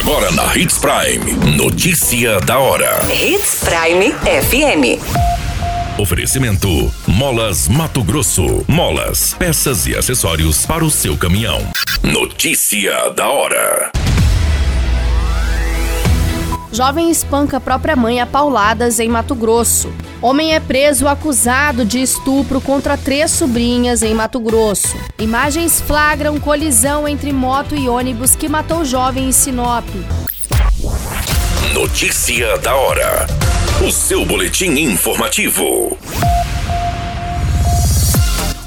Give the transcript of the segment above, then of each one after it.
Agora na Hits Prime. Notícia da hora. Hits Prime FM. Oferecimento: Molas Mato Grosso. Molas, peças e acessórios para o seu caminhão. Notícia da hora. Jovem espanca própria mãe a pauladas em Mato Grosso. Homem é preso acusado de estupro contra três sobrinhas em Mato Grosso. Imagens flagram colisão entre moto e ônibus que matou jovem em Sinop. Notícia da hora. O seu boletim informativo.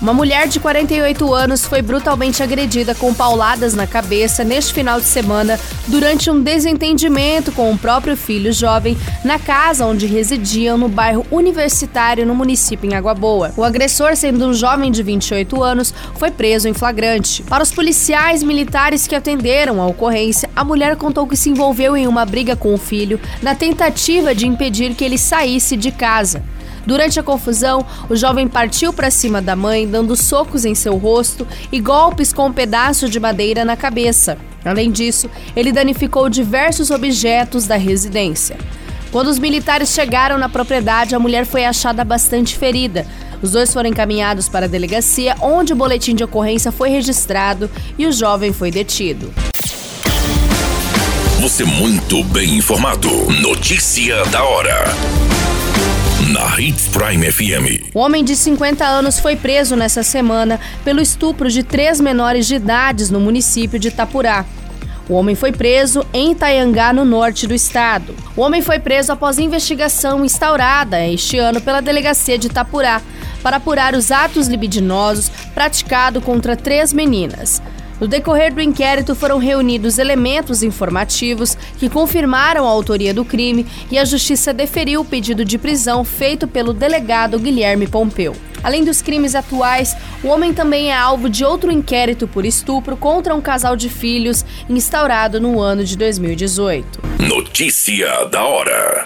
Uma mulher de 48 anos foi brutalmente agredida com pauladas na cabeça neste final de semana durante um desentendimento com o próprio filho jovem na casa onde residiam no bairro Universitário, no município em Água Boa. O agressor, sendo um jovem de 28 anos, foi preso em flagrante. Para os policiais militares que atenderam a ocorrência, a mulher contou que se envolveu em uma briga com o filho na tentativa de impedir que ele saísse de casa. Durante a confusão, o jovem partiu para cima da mãe, dando socos em seu rosto e golpes com um pedaço de madeira na cabeça. Além disso, ele danificou diversos objetos da residência. Quando os militares chegaram na propriedade, a mulher foi achada bastante ferida. Os dois foram encaminhados para a delegacia, onde o boletim de ocorrência foi registrado e o jovem foi detido. Você muito bem informado. Notícia da hora na Hits Prime FM. O homem de 50 anos foi preso nessa semana pelo estupro de três menores de idades no município de Itapurá. O homem foi preso em Itaiangá, no norte do estado. O homem foi preso após investigação instaurada este ano pela delegacia de Itapurá para apurar os atos libidinosos praticados contra três meninas. No decorrer do inquérito foram reunidos elementos informativos que confirmaram a autoria do crime e a justiça deferiu o pedido de prisão feito pelo delegado Guilherme Pompeu. Além dos crimes atuais, o homem também é alvo de outro inquérito por estupro contra um casal de filhos instaurado no ano de 2018. Notícia da hora.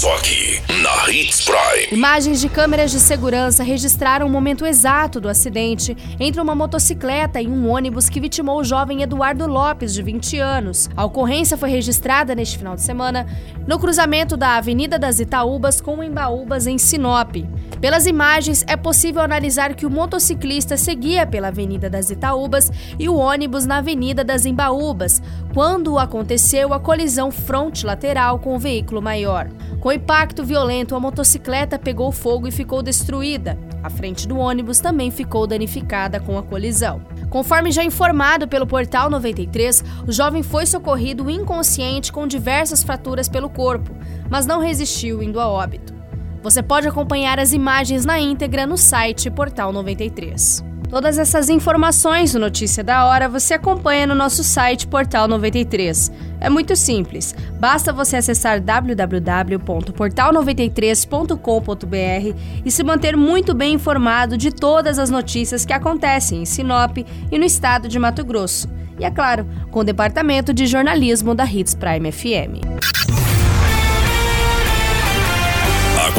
Só aqui, na Hits Prime. Imagens de câmeras de segurança registraram o momento exato do acidente entre uma motocicleta e um ônibus que vitimou o jovem Eduardo Lopes, de 20 anos. A ocorrência foi registrada neste final de semana no cruzamento da Avenida das Itaúbas com Embaúbas, em Sinop. Pelas imagens, é possível analisar que o motociclista seguia pela Avenida das Itaúbas e o ônibus na Avenida das Embaúbas, quando aconteceu a colisão fronte-lateral com o veículo maior. Com o impacto violento, a motocicleta pegou fogo e ficou destruída. A frente do ônibus também ficou danificada com a colisão. Conforme já informado pelo Portal 93, o jovem foi socorrido inconsciente com diversas fraturas pelo corpo, mas não resistiu indo a óbito. Você pode acompanhar as imagens na íntegra no site Portal 93. Todas essas informações do Notícia da Hora você acompanha no nosso site Portal 93. É muito simples, basta você acessar www.portal93.com.br e se manter muito bem informado de todas as notícias que acontecem em Sinop e no estado de Mato Grosso. E é claro, com o departamento de jornalismo da Hits Prime FM.